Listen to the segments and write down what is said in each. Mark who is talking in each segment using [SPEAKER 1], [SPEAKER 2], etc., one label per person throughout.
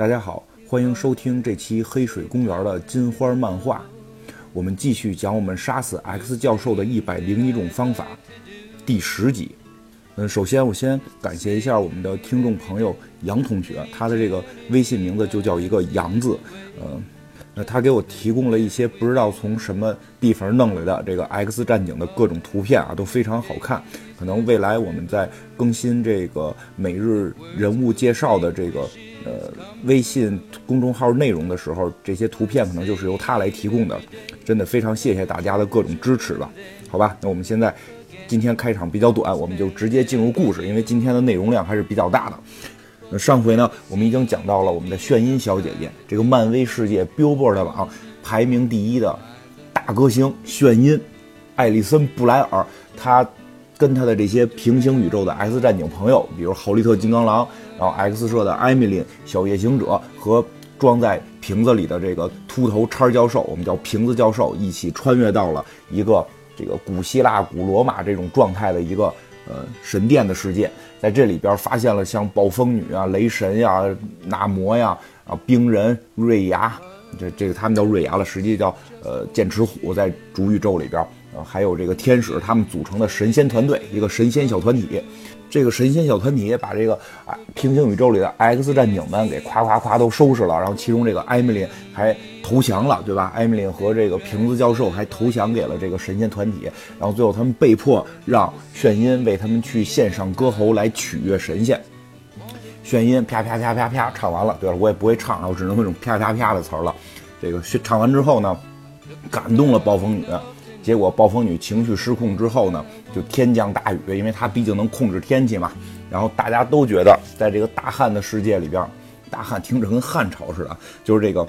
[SPEAKER 1] 大家好，欢迎收听这期黑水公园的金花漫画。我们继续讲我们杀死 X 教授的一百零一种方法，第十集。嗯，首先我先感谢一下我们的听众朋友杨同学，他的这个微信名字就叫一个杨字，嗯。那他给我提供了一些不知道从什么地方弄来的这个 X 战警的各种图片啊，都非常好看。可能未来我们在更新这个每日人物介绍的这个微信公众号内容的时候，这些图片可能就是由他来提供的。真的非常谢谢大家的各种支持吧？好吧，那我们现在今天开场比较短，我们就直接进入故事，因为今天的内容量还是比较大的。那上回呢，我们已经讲到了我们的炫音小姐姐，这个漫威世界 Billboard 榜排名第一的大歌星炫音，艾丽森·布莱尔，她跟他的这些平行宇宙的 X 战警朋友，比如豪利特金刚狼，然后 X 社的艾米琳小夜行者和装在瓶子里的这个秃头叉教授，我们叫瓶子教授，一起穿越到了一个这个古希腊、古罗马这种状态的一个。呃，神殿的世界，在这里边发现了像暴风女啊、雷神呀、纳摩呀、啊冰人瑞亚，这这个他们叫瑞亚了，实际叫呃剑齿虎，在主宇宙里边，呃还有这个天使，他们组成的神仙团队，一个神仙小团体。这个神仙小团体把这个啊平行宇宙里的 X 战警们给夸夸夸都收拾了，然后其中这个艾米丽还投降了，对吧？艾米丽和这个瓶子教授还投降给了这个神仙团体，然后最后他们被迫让炫音为他们去献上歌喉来取悦神仙。炫音啪啪啪啪啪唱完了，对了，我也不会唱，我只能会用啪啪啪的词儿了。这个唱完之后呢，感动了暴风女。结果暴风女情绪失控之后呢，就天降大雨，因为她毕竟能控制天气嘛。然后大家都觉得，在这个大旱的世界里边，大旱听着跟汉朝似的，就是这个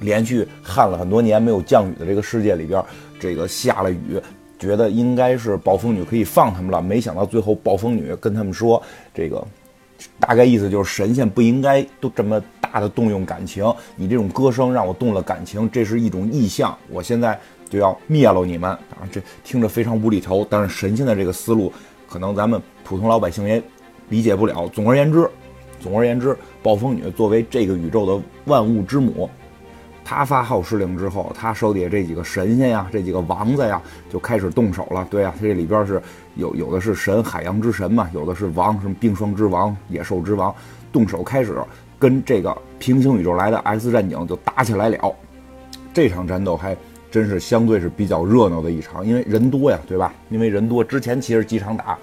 [SPEAKER 1] 连续旱了很多年没有降雨的这个世界里边，这个下了雨，觉得应该是暴风女可以放他们了。没想到最后暴风女跟他们说，这个大概意思就是神仙不应该都这么大的动用感情，你这种歌声让我动了感情，这是一种异象。我现在。就要灭了你们啊！这听着非常无厘头，但是神仙的这个思路，可能咱们普通老百姓也理解不了。总而言之，总而言之，暴风女作为这个宇宙的万物之母，她发号施令之后，她手底下这几个神仙呀，这几个王子呀，就开始动手了。对呀，这里边是有有的是神，海洋之神嘛，有的是王，什么冰霜之王、野兽之王，动手开始跟这个平行宇宙来的 X 战警就打起来了。这场战斗还。真是相对是比较热闹的一场，因为人多呀，对吧？因为人多，之前其实几场打，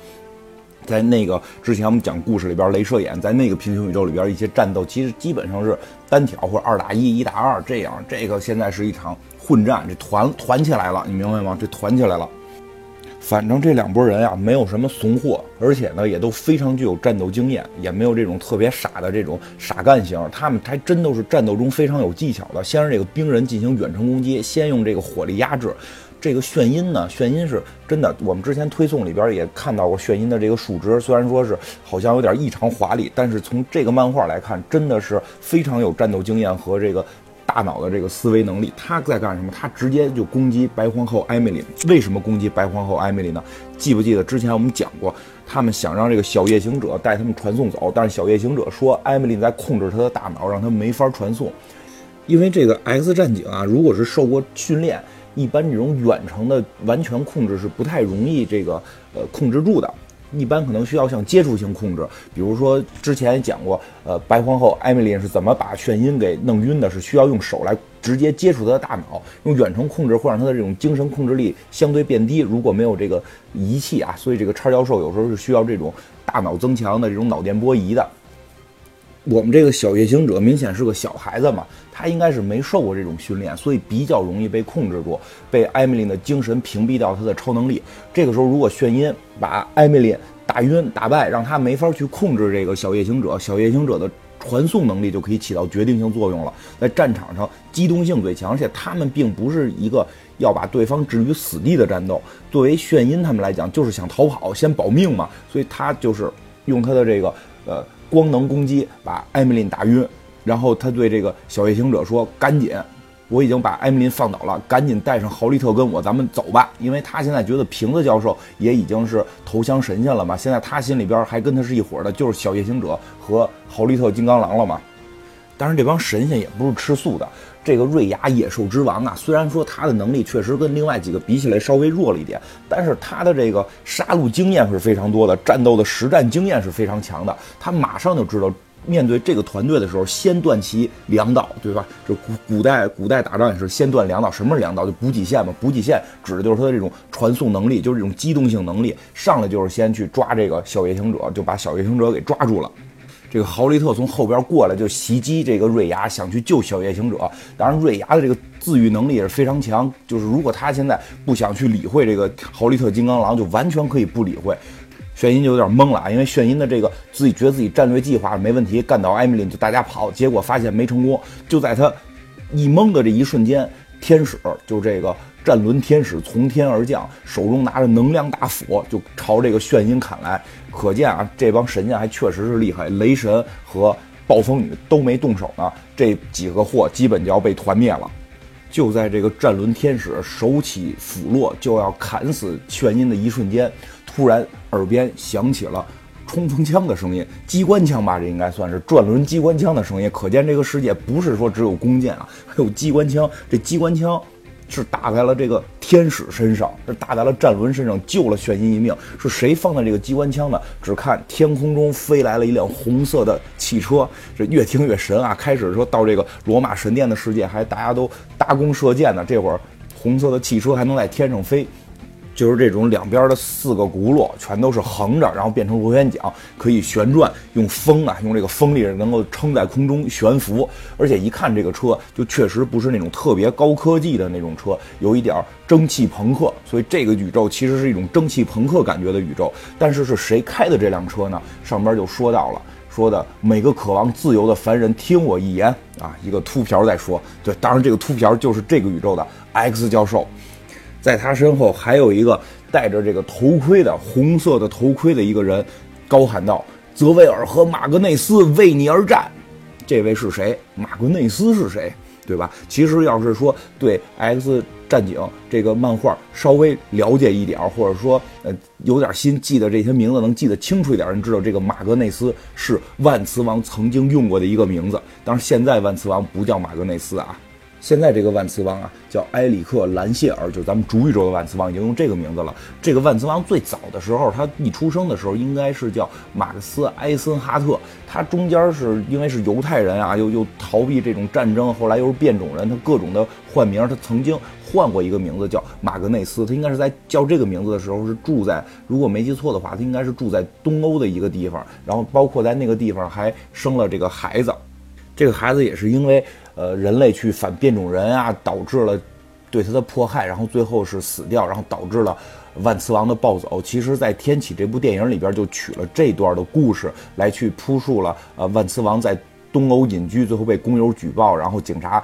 [SPEAKER 1] 在那个之前我们讲故事里边，镭射眼在那个平行宇宙里边一些战斗，其实基本上是单挑或者二打一、一打二这样。这个现在是一场混战，这团团起来了，你明白吗？这团起来了。反正这两拨人啊，没有什么怂货，而且呢，也都非常具有战斗经验，也没有这种特别傻的这种傻干型。他们还真都是战斗中非常有技巧的。先让这个兵人进行远程攻击，先用这个火力压制。这个炫音呢，炫音是真的。我们之前推送里边也看到过炫音的这个数值，虽然说是好像有点异常华丽，但是从这个漫画来看，真的是非常有战斗经验和这个。大脑的这个思维能力，他在干什么？他直接就攻击白皇后艾米丽。为什么攻击白皇后艾米丽呢？记不记得之前我们讲过，他们想让这个小夜行者带他们传送走，但是小夜行者说艾米丽在控制他的大脑，让他没法传送。因为这个 X 战警啊，如果是受过训练，一般这种远程的完全控制是不太容易这个呃控制住的。一般可能需要像接触性控制，比如说之前讲过，呃，白皇后艾米丽是怎么把炫音给弄晕的，是需要用手来直接接触她的大脑，用远程控制会让她的这种精神控制力相对变低。如果没有这个仪器啊，所以这个叉教授有时候是需要这种大脑增强的这种脑电波仪的。我们这个小夜行者明显是个小孩子嘛，他应该是没受过这种训练，所以比较容易被控制住，被艾米丽的精神屏蔽掉他的超能力。这个时候，如果炫音把艾米丽打晕、打败，让他没法去控制这个小夜行者，小夜行者的传送能力就可以起到决定性作用了。在战场上，机动性最强，而且他们并不是一个要把对方置于死地的战斗。作为炫音他们来讲，就是想逃跑、先保命嘛，所以他就是用他的这个呃。光能攻击把艾米琳打晕，然后他对这个小夜行者说：“赶紧，我已经把艾米琳放倒了，赶紧带上豪利特跟我，咱们走吧。”因为他现在觉得瓶子教授也已经是投降神仙了嘛，现在他心里边还跟他是一伙的，就是小夜行者和豪利特金刚狼了嘛。但是这帮神仙也不是吃素的。这个瑞亚野兽之王啊，虽然说他的能力确实跟另外几个比起来稍微弱了一点，但是他的这个杀戮经验是非常多的，战斗的实战经验是非常强的。他马上就知道面对这个团队的时候，先断其粮道，对吧？这古古代古代打仗也是先断粮道。什么是粮道？就补给线嘛。补给线指的就是他的这种传送能力，就是这种机动性能力。上来就是先去抓这个小夜行者，就把小夜行者给抓住了。这个豪利特从后边过来就袭击这个瑞亚，想去救小夜行者。当然，瑞亚的这个自愈能力也是非常强，就是如果他现在不想去理会这个豪利特金刚狼，就完全可以不理会。炫音就有点懵了啊，因为炫音的这个自己觉得自己战略计划没问题，干倒艾米丽就大家跑，结果发现没成功。就在他一懵的这一瞬间，天使就这个。战轮天使从天而降，手中拿着能量大斧，就朝这个炫音砍来。可见啊，这帮神仙还确实是厉害。雷神和暴风女都没动手呢，这几个货基本就要被团灭了。就在这个战轮天使手起斧落就要砍死炫音的一瞬间，突然耳边响起了冲锋枪的声音，机关枪吧，这应该算是转轮机关枪的声音。可见这个世界不是说只有弓箭啊，还有机关枪。这机关枪。是打在了这个天使身上，是打在了战轮身上，救了炫音一命。是谁放的这个机关枪呢？只看天空中飞来了一辆红色的汽车，这越听越神啊！开始说到这个罗马神殿的世界，还大家都搭弓射箭呢，这会儿红色的汽车还能在天上飞。就是这种两边的四个轱辘全都是横着，然后变成螺旋桨，可以旋转，用风啊，用这个风力能够撑在空中悬浮。而且一看这个车，就确实不是那种特别高科技的那种车，有一点蒸汽朋克。所以这个宇宙其实是一种蒸汽朋克感觉的宇宙。但是是谁开的这辆车呢？上边就说到了，说的每个渴望自由的凡人听我一言啊，一个秃瓢在说。对，当然这个秃瓢就是这个宇宙的 X 教授。在他身后还有一个戴着这个头盔的红色的头盔的一个人，高喊道：“泽维尔和马格内斯为你而战。”这位是谁？马格内斯是谁？对吧？其实要是说对 X 战警这个漫画稍微了解一点，或者说呃有点心记得这些名字能记得清楚一点，人知道这个马格内斯是万磁王曾经用过的一个名字。当然现在万磁王不叫马格内斯啊。现在这个万磁王啊，叫埃里克·兰谢尔，就是咱们主宇宙的万磁王，已经用这个名字了。这个万磁王最早的时候，他一出生的时候应该是叫马克思·埃森哈特。他中间是因为是犹太人啊，又又逃避这种战争，后来又是变种人，他各种的换名。他曾经换过一个名字叫马格内斯，他应该是在叫这个名字的时候是住在，如果没记错的话，他应该是住在东欧的一个地方，然后包括在那个地方还生了这个孩子。这个孩子也是因为。呃，人类去反变种人啊，导致了对他的迫害，然后最后是死掉，然后导致了万磁王的暴走。其实，在《天启》这部电影里边就取了这段的故事来去铺述了，呃，万磁王在东欧隐居，最后被工友举报，然后警察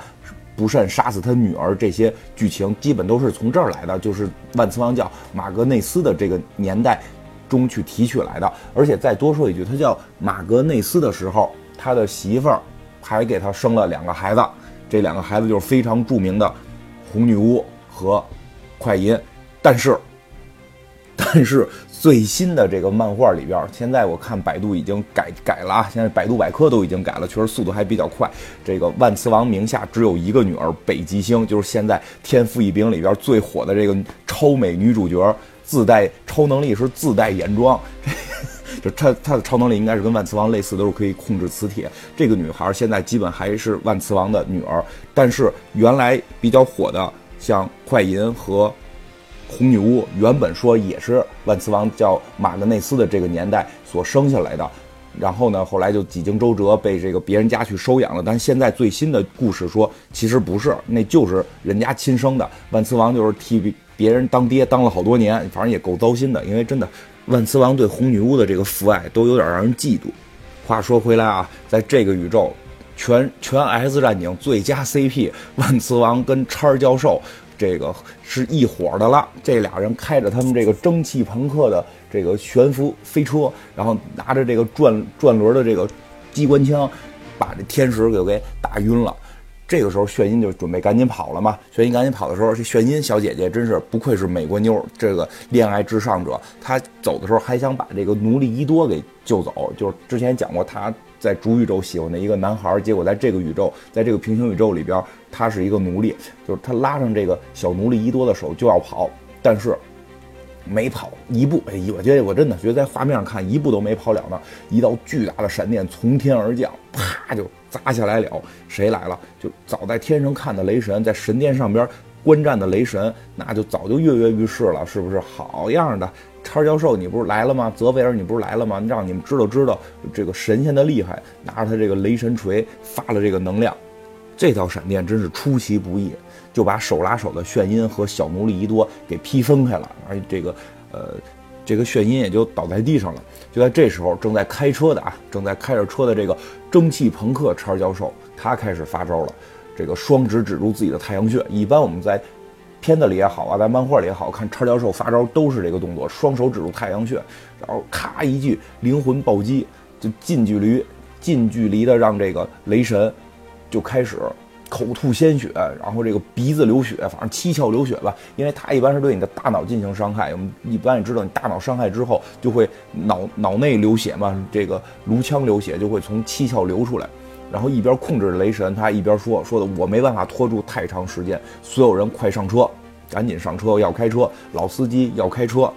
[SPEAKER 1] 不慎杀死他女儿，这些剧情基本都是从这儿来的，就是万磁王叫马格内斯的这个年代中去提取来的。而且再多说一句，他叫马格内斯的时候，他的媳妇儿。还给他生了两个孩子，这两个孩子就是非常著名的红女巫和快银。但是，但是最新的这个漫画里边，现在我看百度已经改改了啊，现在百度百科都已经改了，确实速度还比较快。这个万磁王名下只有一个女儿北极星，就是现在天赋异禀里边最火的这个超美女主角，自带超能力是自带眼妆。就他他的超能力应该是跟万磁王类似，都是可以控制磁铁。这个女孩现在基本还是万磁王的女儿，但是原来比较火的像快银和红女巫，原本说也是万磁王叫马格内斯的这个年代所生下来的。然后呢，后来就几经周折被这个别人家去收养了。但现在最新的故事说，其实不是，那就是人家亲生的。万磁王就是替别人当爹当了好多年，反正也够糟心的，因为真的。万磁王对红女巫的这个父爱都有点让人嫉妒。话说回来啊，在这个宇宙，全全 X 战警最佳 CP 万磁王跟叉教授，这个是一伙的了。这俩人开着他们这个蒸汽朋克的这个悬浮飞车，然后拿着这个转转轮的这个机关枪，把这天使给给打晕了。这个时候，炫音就准备赶紧跑了嘛。炫音赶紧跑的时候，这炫音小姐姐真是不愧是美国妞，这个恋爱至上者。她走的时候还想把这个奴隶伊多给救走，就是之前讲过，她在主宇宙喜欢的一个男孩，结果在这个宇宙，在这个平行宇宙里边，他是一个奴隶，就是他拉上这个小奴隶伊多的手就要跑，但是没跑一步，哎，我觉得我真的觉得在画面上看一步都没跑了呢，一道巨大的闪电从天而降，啪就砸下来了，谁来了？就早在天上看的雷神，在神殿上边观战的雷神，那就早就跃跃欲试了，是不是？好样的！叉教授，你不是来了吗？泽维尔，你不是来了吗？让你们知道知道这个神仙的厉害，拿着他这个雷神锤发了这个能量，这道闪电真是出其不意，就把手拉手的炫音和小奴隶伊多给劈分开了，而这个呃，这个炫音也就倒在地上了。就在这时候，正在开车的啊，正在开着车的这个蒸汽朋克叉教授，他开始发招了，这个双指指住自己的太阳穴。一般我们在片子里也好啊，在漫画里也好看，叉教授发招都是这个动作，双手指住太阳穴，然后咔一句灵魂暴击，就近距离、近距离的让这个雷神就开始口吐鲜血，然后这个鼻子流血，反正七窍流血吧。因为他一般是对你的大脑进行伤害，我们一般也知道，你大脑伤害之后就会脑脑内流血嘛，这个颅腔流血就会从七窍流出来。然后一边控制雷神，他一边说：“说的我没办法拖住太长时间，所有人快上车，赶紧上车，要开车，老司机要开车。”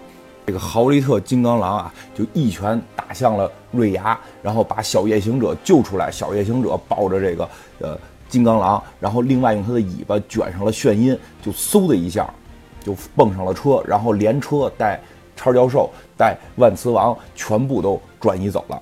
[SPEAKER 1] 这个豪利特金刚狼啊，就一拳打向了瑞亚，然后把小夜行者救出来。小夜行者抱着这个呃金刚狼，然后另外用他的尾巴卷上了炫音，就嗖的一下就蹦上了车，然后连车带叉教授带万磁王全部都转移走了。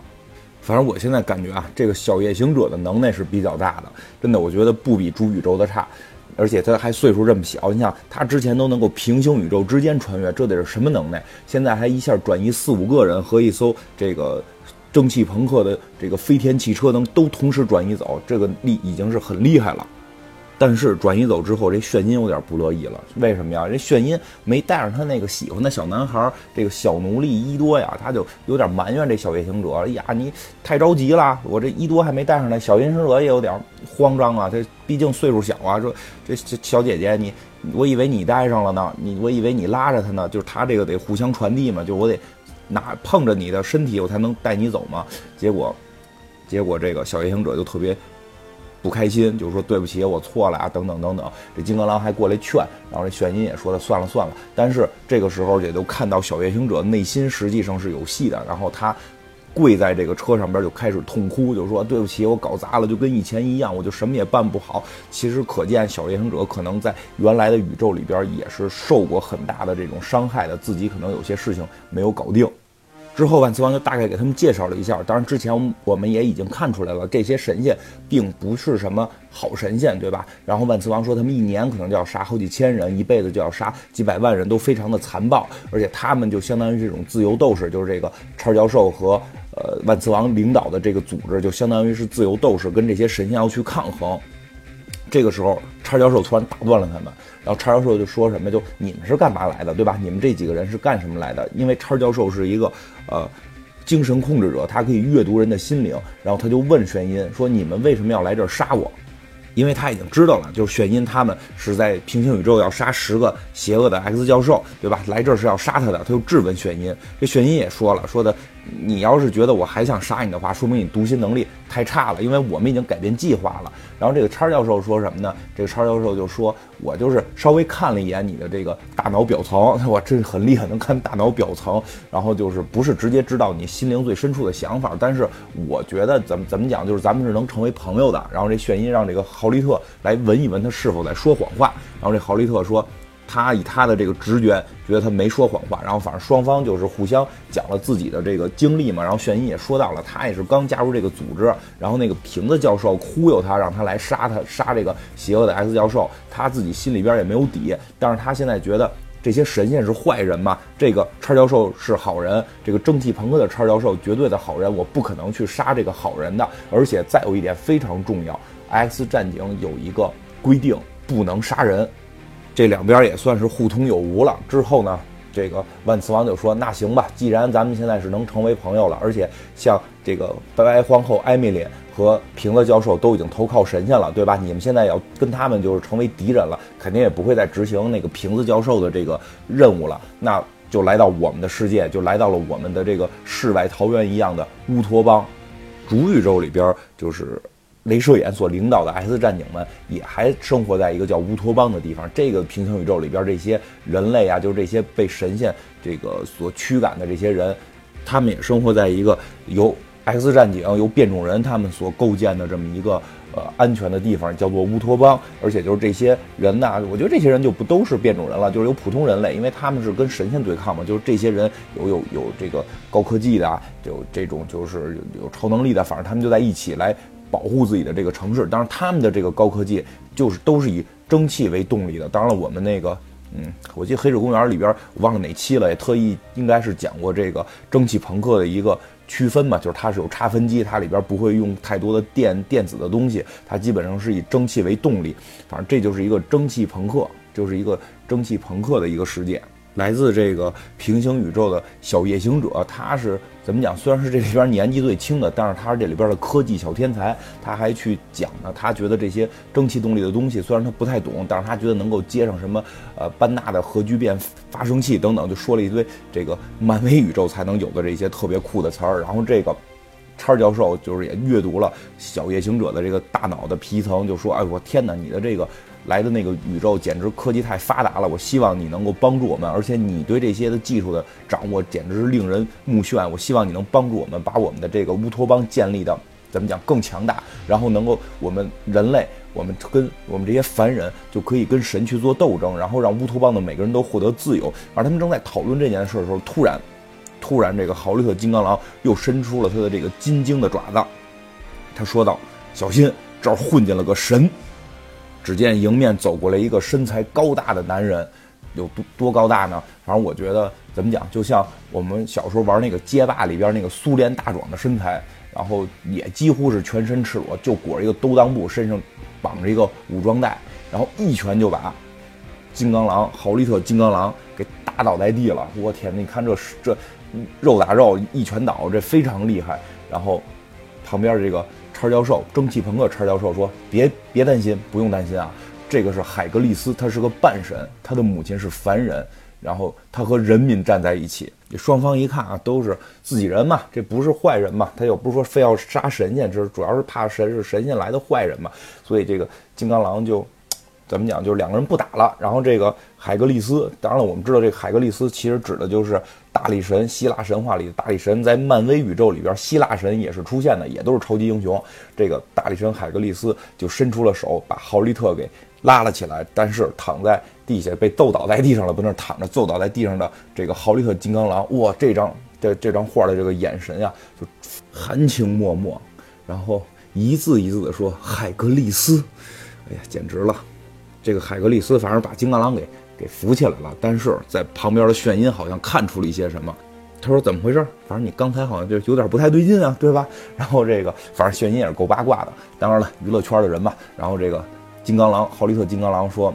[SPEAKER 1] 反正我现在感觉啊，这个小夜行者的能耐是比较大的，真的，我觉得不比主宇宙的差，而且他还岁数这么小，你想他之前都能够平行宇宙之间穿越，这得是什么能耐？现在还一下转移四五个人和一艘这个蒸汽朋克的这个飞天汽车能都同时转移走，这个力已经是很厉害了。但是转移走之后，这炫音有点不乐意了。为什么呀？这炫音没带上他那个喜欢的小男孩，这个小奴隶伊多呀，他就有点埋怨这小夜行者。哎呀，你太着急了，我这伊多还没带上来。小夜行者也有点慌张啊，这毕竟岁数小啊。说这小姐姐，你我以为你带上了呢，你我以为你拉着他呢，就是他这个得互相传递嘛，就我得哪碰着你的身体，我才能带你走嘛。结果，结果这个小夜行者就特别。不开心，就说对不起，我错了啊，等等等等。这金刚狼还过来劝，然后这炫音也说了算了算了。但是这个时候也就看到小夜行者内心实际上是有戏的，然后他跪在这个车上边就开始痛哭，就说对不起，我搞砸了，就跟以前一样，我就什么也办不好。其实可见小夜行者可能在原来的宇宙里边也是受过很大的这种伤害的，自己可能有些事情没有搞定。之后，万磁王就大概给他们介绍了一下。当然，之前我们也已经看出来了，这些神仙并不是什么好神仙，对吧？然后万磁王说，他们一年可能就要杀好几千人，一辈子就要杀几百万人，都非常的残暴。而且他们就相当于这种自由斗士，就是这个叉教授和呃万磁王领导的这个组织，就相当于是自由斗士，跟这些神仙要去抗衡。这个时候，叉教授突然打断了他们。然后叉教授就说什么？就你们是干嘛来的，对吧？你们这几个人是干什么来的？因为叉教授是一个呃精神控制者，他可以阅读人的心灵。然后他就问玄音说：“你们为什么要来这儿杀我？”因为他已经知道了，就是玄音他们是在平行宇宙要杀十个邪恶的 X 教授，对吧？来这儿是要杀他的。他就质问玄音，这玄音也说了，说的。你要是觉得我还想杀你的话，说明你读心能力太差了，因为我们已经改变计划了。然后这个叉教授说什么呢？这个叉教授就说：“我就是稍微看了一眼你的这个大脑表层，我这很厉害，能看大脑表层。然后就是不是直接知道你心灵最深处的想法，但是我觉得怎么怎么讲，就是咱们是能成为朋友的。然后这炫音让这个豪利特来闻一闻他是否在说谎话。然后这豪利特说。”他以他的这个直觉觉得他没说谎话，然后反正双方就是互相讲了自己的这个经历嘛。然后炫音也说到了，他也是刚加入这个组织，然后那个瓶子教授忽悠他，让他来杀他，杀这个邪恶的 X 教授。他自己心里边也没有底，但是他现在觉得这些神仙是坏人嘛，这个叉教授是好人，这个蒸汽朋克的叉教授绝对的好人，我不可能去杀这个好人的。而且再有一点非常重要，X 战警有一个规定，不能杀人。这两边也算是互通有无了。之后呢，这个万磁王就说：“那行吧，既然咱们现在是能成为朋友了，而且像这个白白皇后艾米丽和瓶子教授都已经投靠神仙了，对吧？你们现在要跟他们就是成为敌人了，肯定也不会再执行那个瓶子教授的这个任务了。那就来到我们的世界，就来到了我们的这个世外桃源一样的乌托邦。主宇宙里边，就是镭射眼所领导的 X 战警们，也还生活在一个叫乌托邦的地方。这个平行宇宙里边，这些人类啊，就是这些被神仙这个所驱赶的这些人，他们也生活在一个由 X 战警、由变种人他们所构建的这么一个。呃，安全的地方叫做乌托邦，而且就是这些人呢，我觉得这些人就不都是变种人了，就是有普通人类，因为他们是跟神仙对抗嘛，就是这些人有有有这个高科技的，有这种就是有超能力的，反正他们就在一起来保护自己的这个城市。当然，他们的这个高科技就是都是以蒸汽为动力的。当然了，我们那个，嗯，我记得《黑水公园》里边我忘了哪期了，也特意应该是讲过这个蒸汽朋克的一个。区分嘛，就是它是有差分机，它里边不会用太多的电电子的东西，它基本上是以蒸汽为动力。反正这就是一个蒸汽朋克，就是一个蒸汽朋克的一个世界。来自这个平行宇宙的小夜行者，他是怎么讲？虽然是这里边年纪最轻的，但是他是这里边的科技小天才。他还去讲呢，他觉得这些蒸汽动力的东西，虽然他不太懂，但是他觉得能够接上什么呃班纳的核聚变发生器等等，就说了一堆这个漫威宇宙才能有的这些特别酷的词儿。然后这个叉教授就是也阅读了小夜行者的这个大脑的皮层，就说：“哎，我天哪，你的这个。”来的那个宇宙简直科技太发达了，我希望你能够帮助我们，而且你对这些的技术的掌握简直是令人目眩。我希望你能帮助我们把我们的这个乌托邦建立的怎么讲更强大，然后能够我们人类，我们跟我们这些凡人就可以跟神去做斗争，然后让乌托邦的每个人都获得自由。而他们正在讨论这件事的时候，突然，突然这个豪利特金刚狼又伸出了他的这个金睛的爪子，他说道：“小心，这儿混进了个神。”只见迎面走过来一个身材高大的男人，有多多高大呢？反正我觉得怎么讲，就像我们小时候玩那个街霸里边那个苏联大壮的身材，然后也几乎是全身赤裸，就裹着一个兜裆布，身上绑着一个武装带，然后一拳就把金刚狼豪利特金刚狼给打倒在地了。我天，你看这这肉打肉一拳倒，这非常厉害。然后旁边这个。叉教授，蒸汽朋克。叉教授说：“别别担心，不用担心啊，这个是海格力斯，他是个半神，他的母亲是凡人，然后他和人民站在一起。双方一看啊，都是自己人嘛，这不是坏人嘛，他又不是说非要杀神仙，这主要是怕神是神仙来的坏人嘛，所以这个金刚狼就。”怎么讲？就是两个人不打了，然后这个海格力斯，当然了，我们知道这个海格力斯其实指的就是大力神，希腊神话里的大力神，在漫威宇宙里边，希腊神也是出现的，也都是超级英雄。这个大力神海格力斯就伸出了手，把豪利特给拉了起来，但是躺在地下被揍倒在地上了，不那躺着揍倒在地上的这个豪利特金刚狼，哇，这张这这张画的这个眼神呀，就含情脉脉，然后一字一字的说海格力斯，哎呀，简直了。这个海格力斯反正把金刚狼给给扶起来了，但是在旁边的炫音好像看出了一些什么。他说：“怎么回事？反正你刚才好像就有点不太对劲啊，对吧？”然后这个反正炫音也是够八卦的。当然了，娱乐圈的人嘛。然后这个金刚狼豪利特金刚狼说：“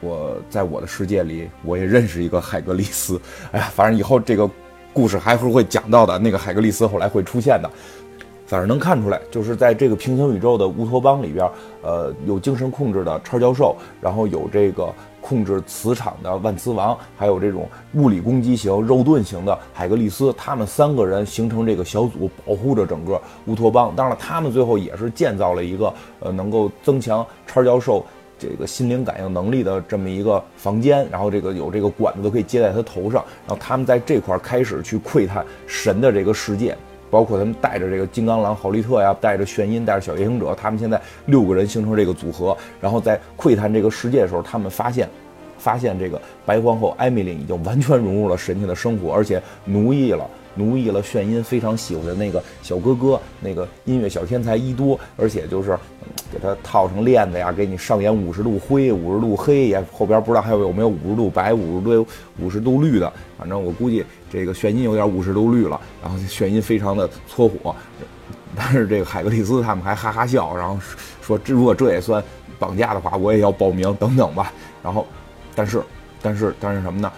[SPEAKER 1] 我在我的世界里，我也认识一个海格力斯。哎呀，反正以后这个故事还是会讲到的。那个海格力斯后来会出现的。”反正能看出来，就是在这个平行宇宙的乌托邦里边，呃，有精神控制的超教授，然后有这个控制磁场的万磁王，还有这种物理攻击型、肉盾型的海格力斯，他们三个人形成这个小组，保护着整个乌托邦。当然了，他们最后也是建造了一个呃，能够增强超教授这个心灵感应能力的这么一个房间，然后这个有这个管子都可以接在他头上，然后他们在这块开始去窥探神的这个世界。包括他们带着这个金刚狼豪利特呀，带着眩音，带着小夜行者，他们现在六个人形成这个组合，然后在窥探这个世界的时候，他们发现，发现这个白皇后艾米琳已经完全融入了神仙的生活，而且奴役了。奴役了炫音非常喜欢的那个小哥哥，那个音乐小天才伊多，而且就是给他套上链子呀，给你上演五十度灰、五十度黑呀，后边不知道还有有没有五十度白、五十度五十度绿的，反正我估计这个炫音有点五十度绿了，然后炫音非常的搓火，但是这个海格力斯他们还哈哈笑，然后说这如果这也算绑架的话，我也要报名等等吧。然后，但是，但是，但是什么呢？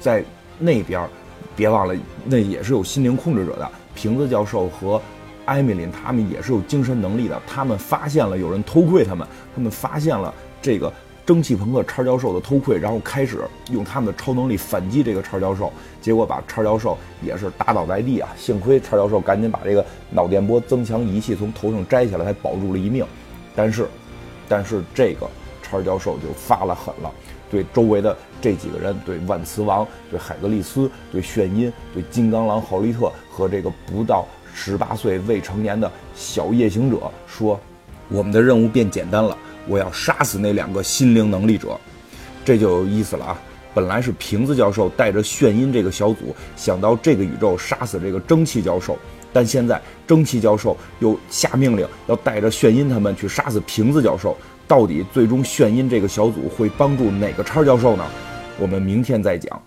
[SPEAKER 1] 在那边。别忘了，那也是有心灵控制者的。瓶子教授和艾米琳他们也是有精神能力的。他们发现了有人偷窥他们，他们发现了这个蒸汽朋克叉教授的偷窥，然后开始用他们的超能力反击这个叉教授，结果把叉教授也是打倒在地啊！幸亏叉教授赶紧把这个脑电波增强仪器从头上摘下来，才保住了一命。但是，但是这个叉教授就发了狠了，对周围的这几个人，对万磁王，对海格力斯，对炫音，对金刚狼豪利特和这个不到十八岁未成年的小夜行者说：“我们的任务变简单了。”我要杀死那两个心灵能力者，这就有意思了啊！本来是瓶子教授带着炫音这个小组想到这个宇宙杀死这个蒸汽教授，但现在蒸汽教授又下命令要带着炫音他们去杀死瓶子教授。到底最终炫音这个小组会帮助哪个叉教授呢？我们明天再讲。